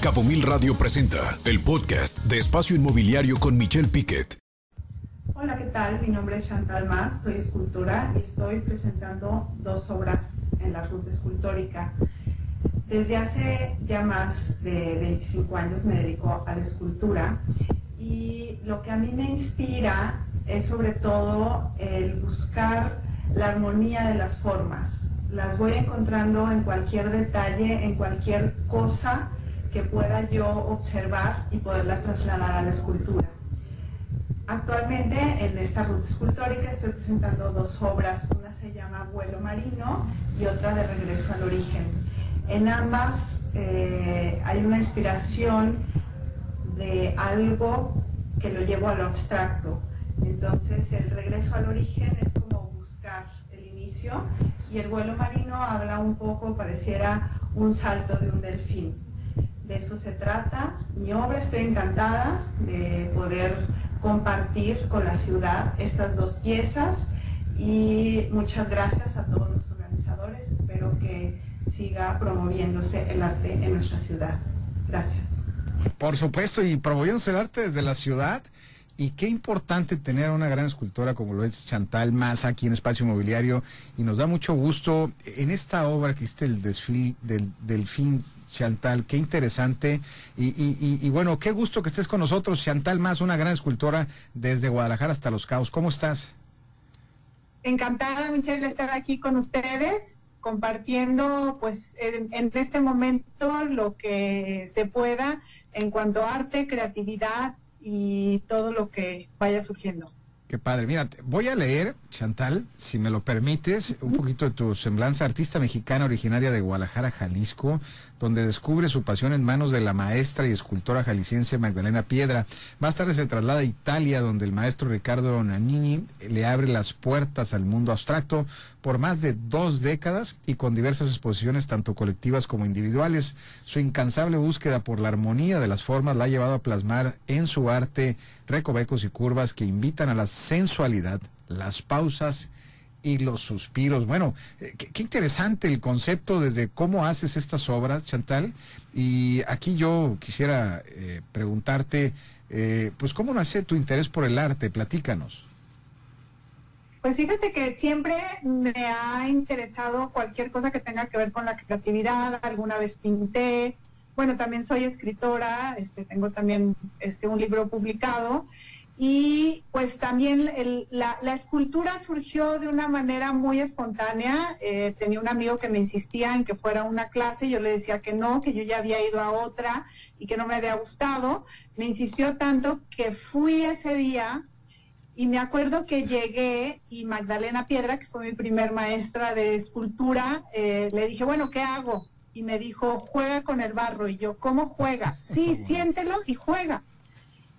Cabo Mil Radio presenta el podcast de Espacio Inmobiliario con Michelle Piquet. Hola, ¿qué tal? Mi nombre es Chantal Más, soy escultora y estoy presentando dos obras en la ruta escultórica. Desde hace ya más de 25 años me dedico a la escultura y lo que a mí me inspira es sobre todo el buscar la armonía de las formas. Las voy encontrando en cualquier detalle, en cualquier cosa que pueda yo observar y poderla trasladar a la escultura. Actualmente en esta ruta escultórica estoy presentando dos obras, una se llama Vuelo Marino y otra de Regreso al Origen. En ambas eh, hay una inspiración de algo que lo llevo a lo abstracto. Entonces el regreso al origen es como buscar el inicio y el vuelo marino habla un poco, pareciera un salto de un delfín. De eso se trata. Mi obra estoy encantada de poder compartir con la ciudad estas dos piezas y muchas gracias a todos los organizadores. Espero que siga promoviéndose el arte en nuestra ciudad. Gracias. Por supuesto, y promoviéndose el arte desde la ciudad. Y qué importante tener una gran escultora como lo es Chantal Más aquí en Espacio Inmobiliario. Y nos da mucho gusto en esta obra que hiciste el desfile del delfín Chantal, qué interesante. Y, y, y, bueno, qué gusto que estés con nosotros, Chantal Más, una gran escultora desde Guadalajara hasta Los Cabos. ¿Cómo estás? Encantada, Michelle, de estar aquí con ustedes compartiendo pues en, en, este momento lo que se pueda en cuanto a arte, creatividad y todo lo que vaya surgiendo. Qué padre. Mira, voy a leer, Chantal, si me lo permites, un poquito de tu semblanza, artista mexicana originaria de Guadalajara, Jalisco, donde descubre su pasión en manos de la maestra y escultora jalisciense Magdalena Piedra. Más tarde se traslada a Italia, donde el maestro Ricardo Nanini le abre las puertas al mundo abstracto por más de dos décadas y con diversas exposiciones, tanto colectivas como individuales. Su incansable búsqueda por la armonía de las formas la ha llevado a plasmar en su arte recovecos y curvas que invitan a la sensualidad, las pausas y los suspiros. Bueno, eh, qué, interesante el concepto desde cómo haces estas obras, Chantal. Y aquí yo quisiera eh, preguntarte, eh, pues, ¿cómo nace tu interés por el arte? Platícanos. Pues fíjate que siempre me ha interesado cualquier cosa que tenga que ver con la creatividad. Alguna vez pinté. Bueno, también soy escritora. Este, tengo también este, un libro publicado. Y pues también el, la, la, escultura surgió de una manera muy espontánea. Eh, tenía un amigo que me insistía en que fuera una clase, yo le decía que no, que yo ya había ido a otra y que no me había gustado. Me insistió tanto que fui ese día y me acuerdo que llegué y Magdalena Piedra, que fue mi primer maestra de escultura, eh, le dije, bueno, ¿qué hago? Y me dijo, juega con el barro. Y yo, ¿cómo juega? Sí, siéntelo y juega.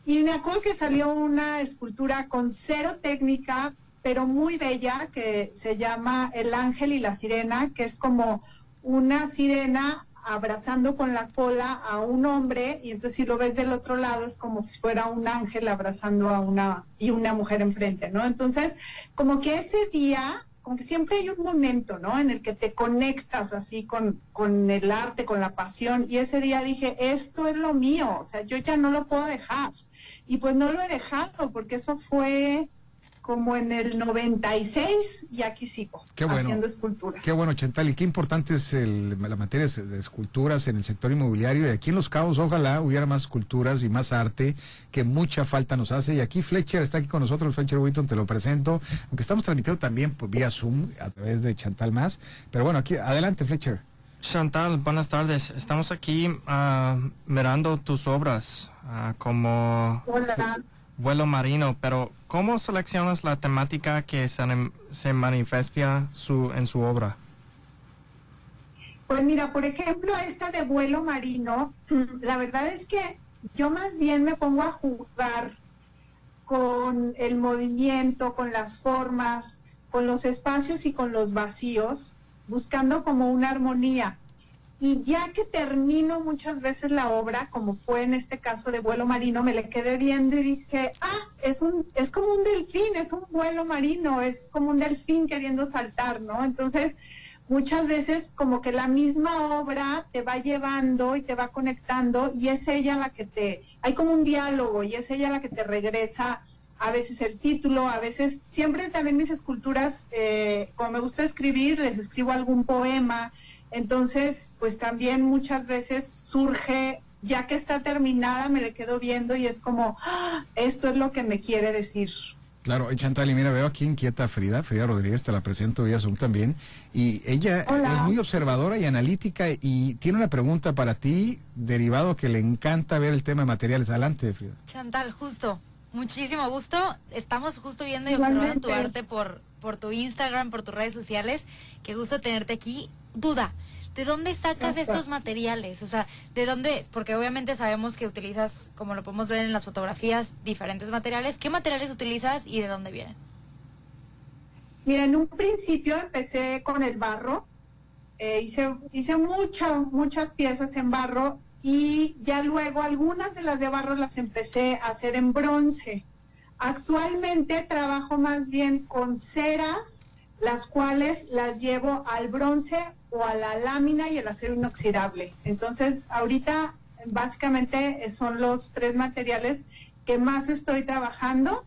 Y me acuerdo que salió una escultura con cero técnica, pero muy bella, que se llama El Ángel y la Sirena, que es como una sirena abrazando con la cola a un hombre, y entonces si lo ves del otro lado es como si fuera un ángel abrazando a una y una mujer enfrente, ¿no? Entonces, como que ese día como que siempre hay un momento, ¿no? En el que te conectas así con, con el arte, con la pasión. Y ese día dije, esto es lo mío, o sea, yo ya no lo puedo dejar. Y pues no lo he dejado, porque eso fue como en el 96 y aquí sigo qué bueno, haciendo esculturas. Qué bueno, Chantal, y qué importante es el, la materia de esculturas en el sector inmobiliario. Y aquí en Los Cabos, ojalá hubiera más esculturas y más arte, que mucha falta nos hace. Y aquí Fletcher está aquí con nosotros, Fletcher Witton, te lo presento, aunque estamos transmitiendo también pues, vía Zoom a través de Chantal Más. Pero bueno, aquí, adelante, Fletcher. Chantal, buenas tardes. Estamos aquí uh, mirando tus obras uh, como... Hola vuelo marino, pero ¿cómo seleccionas la temática que se, se manifiesta su, en su obra? Pues mira, por ejemplo, esta de vuelo marino, la verdad es que yo más bien me pongo a jugar con el movimiento, con las formas, con los espacios y con los vacíos, buscando como una armonía. Y ya que termino muchas veces la obra, como fue en este caso de vuelo marino, me le quedé viendo y dije, ah, es, un, es como un delfín, es un vuelo marino, es como un delfín queriendo saltar, ¿no? Entonces, muchas veces como que la misma obra te va llevando y te va conectando y es ella la que te, hay como un diálogo y es ella la que te regresa a veces el título, a veces, siempre también mis esculturas, eh, como me gusta escribir, les escribo algún poema, entonces pues también muchas veces surge, ya que está terminada, me le quedo viendo y es como, ¡Ah! esto es lo que me quiere decir. Claro, Chantal, y mira, veo aquí inquieta a Frida, Frida Rodríguez, te la presento vía Zoom también, y ella es muy observadora y analítica y tiene una pregunta para ti, derivado que le encanta ver el tema de materiales. Adelante, Frida. Chantal, justo, muchísimo gusto. Estamos justo viendo y observando tu arte por, por tu Instagram, por tus redes sociales. Qué gusto tenerte aquí. Duda, ¿de dónde sacas estos materiales? O sea, ¿de dónde? Porque obviamente sabemos que utilizas, como lo podemos ver en las fotografías, diferentes materiales. ¿Qué materiales utilizas y de dónde vienen? Mira, en un principio empecé con el barro. Eh, hice hice muchas, muchas piezas en barro y ya luego algunas de las de barro las empecé a hacer en bronce. Actualmente trabajo más bien con ceras, las cuales las llevo al bronce o a la lámina y el acero inoxidable. Entonces, ahorita básicamente son los tres materiales que más estoy trabajando.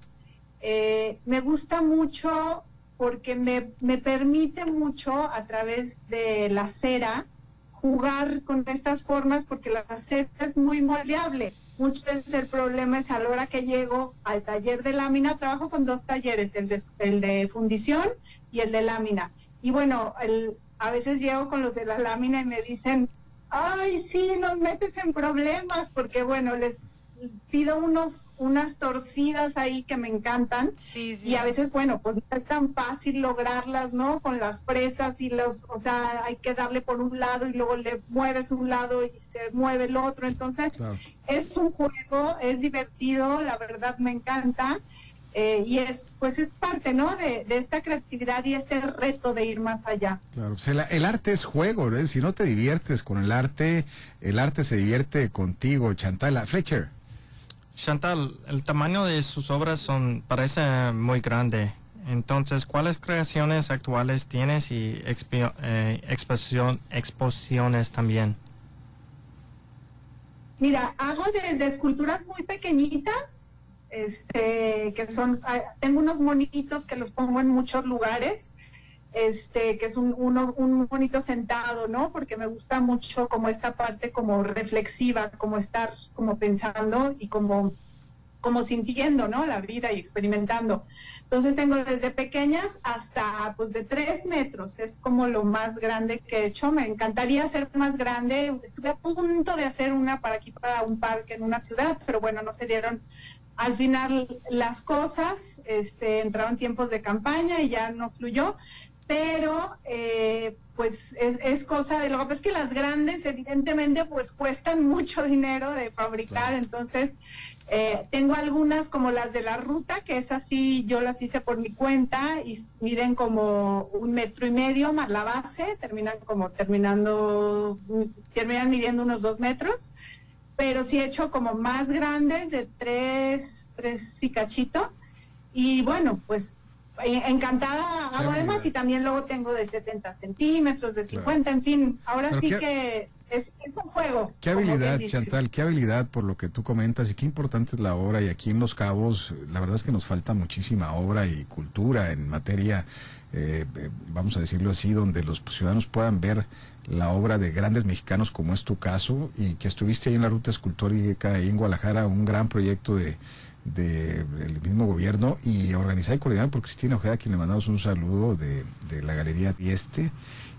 Eh, me gusta mucho porque me, me, permite mucho a través de la cera jugar con estas formas porque la cera es muy moldeable. Muchas veces el problema es a la hora que llego al taller de lámina, trabajo con dos talleres, el de, el de fundición y el de lámina. Y bueno, el, a veces llego con los de la lámina y me dicen, ay, sí, nos metes en problemas, porque bueno, les pido unos unas torcidas ahí que me encantan. Y a veces bueno pues no es tan fácil lograrlas no con las presas y los o sea hay que darle por un lado y luego le mueves un lado y se mueve el otro. Entonces es un juego es divertido la verdad me encanta eh, y es pues es parte no de, esta creatividad y este reto de ir más allá. Claro pues el, arte es juego ¿no? si no te diviertes con el arte el arte se divierte contigo Chantala Fletcher. Chantal el tamaño de sus obras son parece muy grande. Entonces cuáles creaciones actuales tienes y eh, exposición, exposiciones también mira hago desde esculturas muy pequeñitas este, que son, ah, tengo unos monitos que los pongo en muchos lugares, este, que es un, uno, un bonito sentado, ¿no? Porque me gusta mucho como esta parte como reflexiva, como estar como pensando y como como sintiendo, ¿no? La vida y experimentando. Entonces tengo desde pequeñas hasta, pues, de tres metros. Es como lo más grande que he hecho. Me encantaría hacer más grande. Estuve a punto de hacer una para aquí, para un parque en una ciudad, pero bueno, no se dieron al final las cosas, este, entraron tiempos de campaña y ya no fluyó, pero eh, pues es, cosa de lo que es que las grandes evidentemente pues cuestan mucho dinero de fabricar, entonces eh, tengo algunas como las de la ruta, que es así, yo las hice por mi cuenta y miden como un metro y medio más la base, terminan como terminando, terminan midiendo unos dos metros pero sí he hecho como más grandes de tres, tres y cachito. Y bueno, pues encantada hago además y también luego tengo de 70 centímetros, de 50, en fin, ahora sí que es, es, un juego. Qué habilidad, Chantal, qué habilidad por lo que tú comentas y qué importante es la obra. Y aquí en Los Cabos, la verdad es que nos falta muchísima obra y cultura en materia, eh, eh, vamos a decirlo así, donde los ciudadanos puedan ver la obra de grandes mexicanos como es tu caso y que estuviste ahí en la ruta escultórica ahí en Guadalajara, un gran proyecto de, del mismo gobierno y organizado y coordinado por Cristina Ojeda, a quien le mandamos un saludo de, la Galería Dieste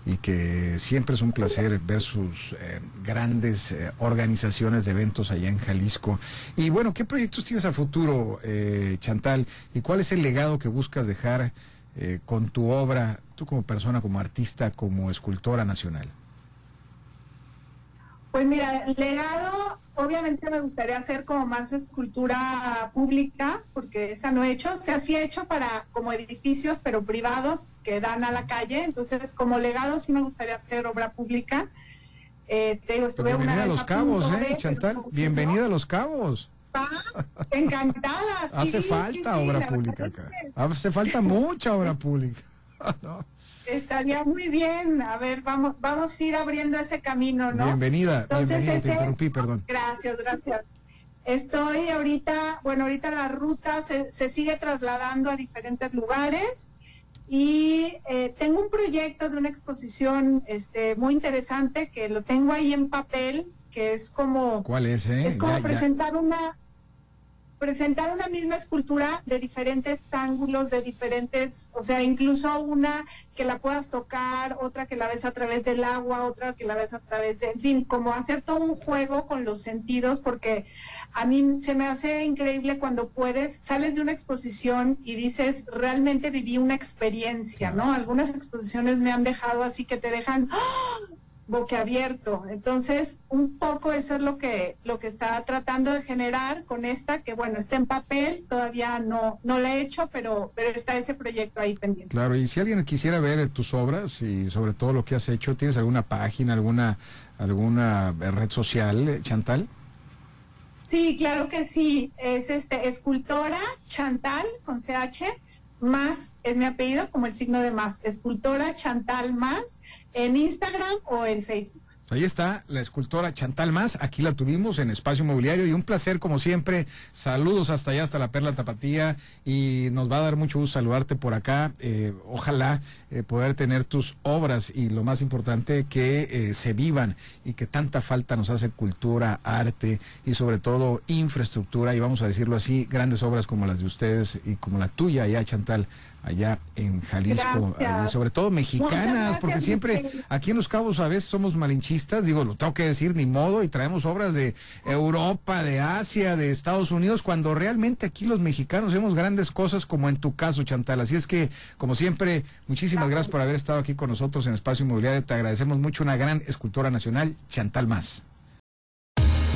y que siempre es un placer ver sus eh, grandes eh, organizaciones de eventos allá en Jalisco. Y bueno, ¿qué proyectos tienes a futuro, eh, Chantal? ¿Y cuál es el legado que buscas dejar con tu obra tú como persona, como artista, como escultora nacional? Pues mira, legado, obviamente me gustaría hacer como más escultura pública, porque esa no he hecho. Se ha hecho para como edificios, pero privados que dan a la calle. Entonces, como legado sí me gustaría hacer obra pública. Eh, te digo, estuve bienvenida a Los Cabos, ¿eh, Chantal? Bienvenida a Los Cabos. Ah, encantada. Hace falta obra pública acá. Hace falta mucha obra pública. Estaría muy bien. A ver, vamos, vamos a ir abriendo ese camino, ¿no? Bienvenida, Entonces, bienvenida, te interrumpí, perdón. Gracias, gracias. Estoy ahorita, bueno, ahorita la ruta se, se sigue trasladando a diferentes lugares y eh, tengo un proyecto de una exposición este, muy interesante que lo tengo ahí en papel, que es como... ¿Cuál es? Eh? Es como presentar una presentar una misma escultura de diferentes ángulos, de diferentes, o sea, incluso una que la puedas tocar, otra que la ves a través del agua, otra que la ves a través de, en fin, como hacer todo un juego con los sentidos, porque a mí se me hace increíble cuando puedes, sales de una exposición y dices, realmente viví una experiencia, ¿no? Algunas exposiciones me han dejado así que te dejan, ¡ah! Boquiabierto. Entonces, un poco eso es lo que, lo que está tratando de generar con esta, que bueno, está en papel, todavía no, no la he hecho, pero, pero está ese proyecto ahí pendiente. Claro, y si alguien quisiera ver tus obras y sobre todo lo que has hecho, ¿tienes alguna página, alguna, alguna red social, Chantal? Sí, claro que sí. Es este escultora Chantal con CH más es mi apellido como el signo de más. Escultora Chantal Más en Instagram o en Facebook. Ahí está la escultora Chantal Más, aquí la tuvimos en Espacio Inmobiliario y un placer como siempre. Saludos hasta allá, hasta la Perla Tapatía y nos va a dar mucho gusto saludarte por acá. Eh, ojalá eh, poder tener tus obras y lo más importante que eh, se vivan y que tanta falta nos hace cultura, arte y sobre todo infraestructura y vamos a decirlo así, grandes obras como las de ustedes y como la tuya allá Chantal allá en Jalisco, sobre todo mexicanas, porque siempre aquí en Los Cabos a veces somos malinchistas, digo, lo tengo que decir, ni modo, y traemos obras de Europa, de Asia, de Estados Unidos, cuando realmente aquí los mexicanos hacemos grandes cosas como en tu caso, Chantal. Así es que, como siempre, muchísimas gracias por haber estado aquí con nosotros en Espacio Inmobiliario, te agradecemos mucho, una gran escultora nacional, Chantal Más.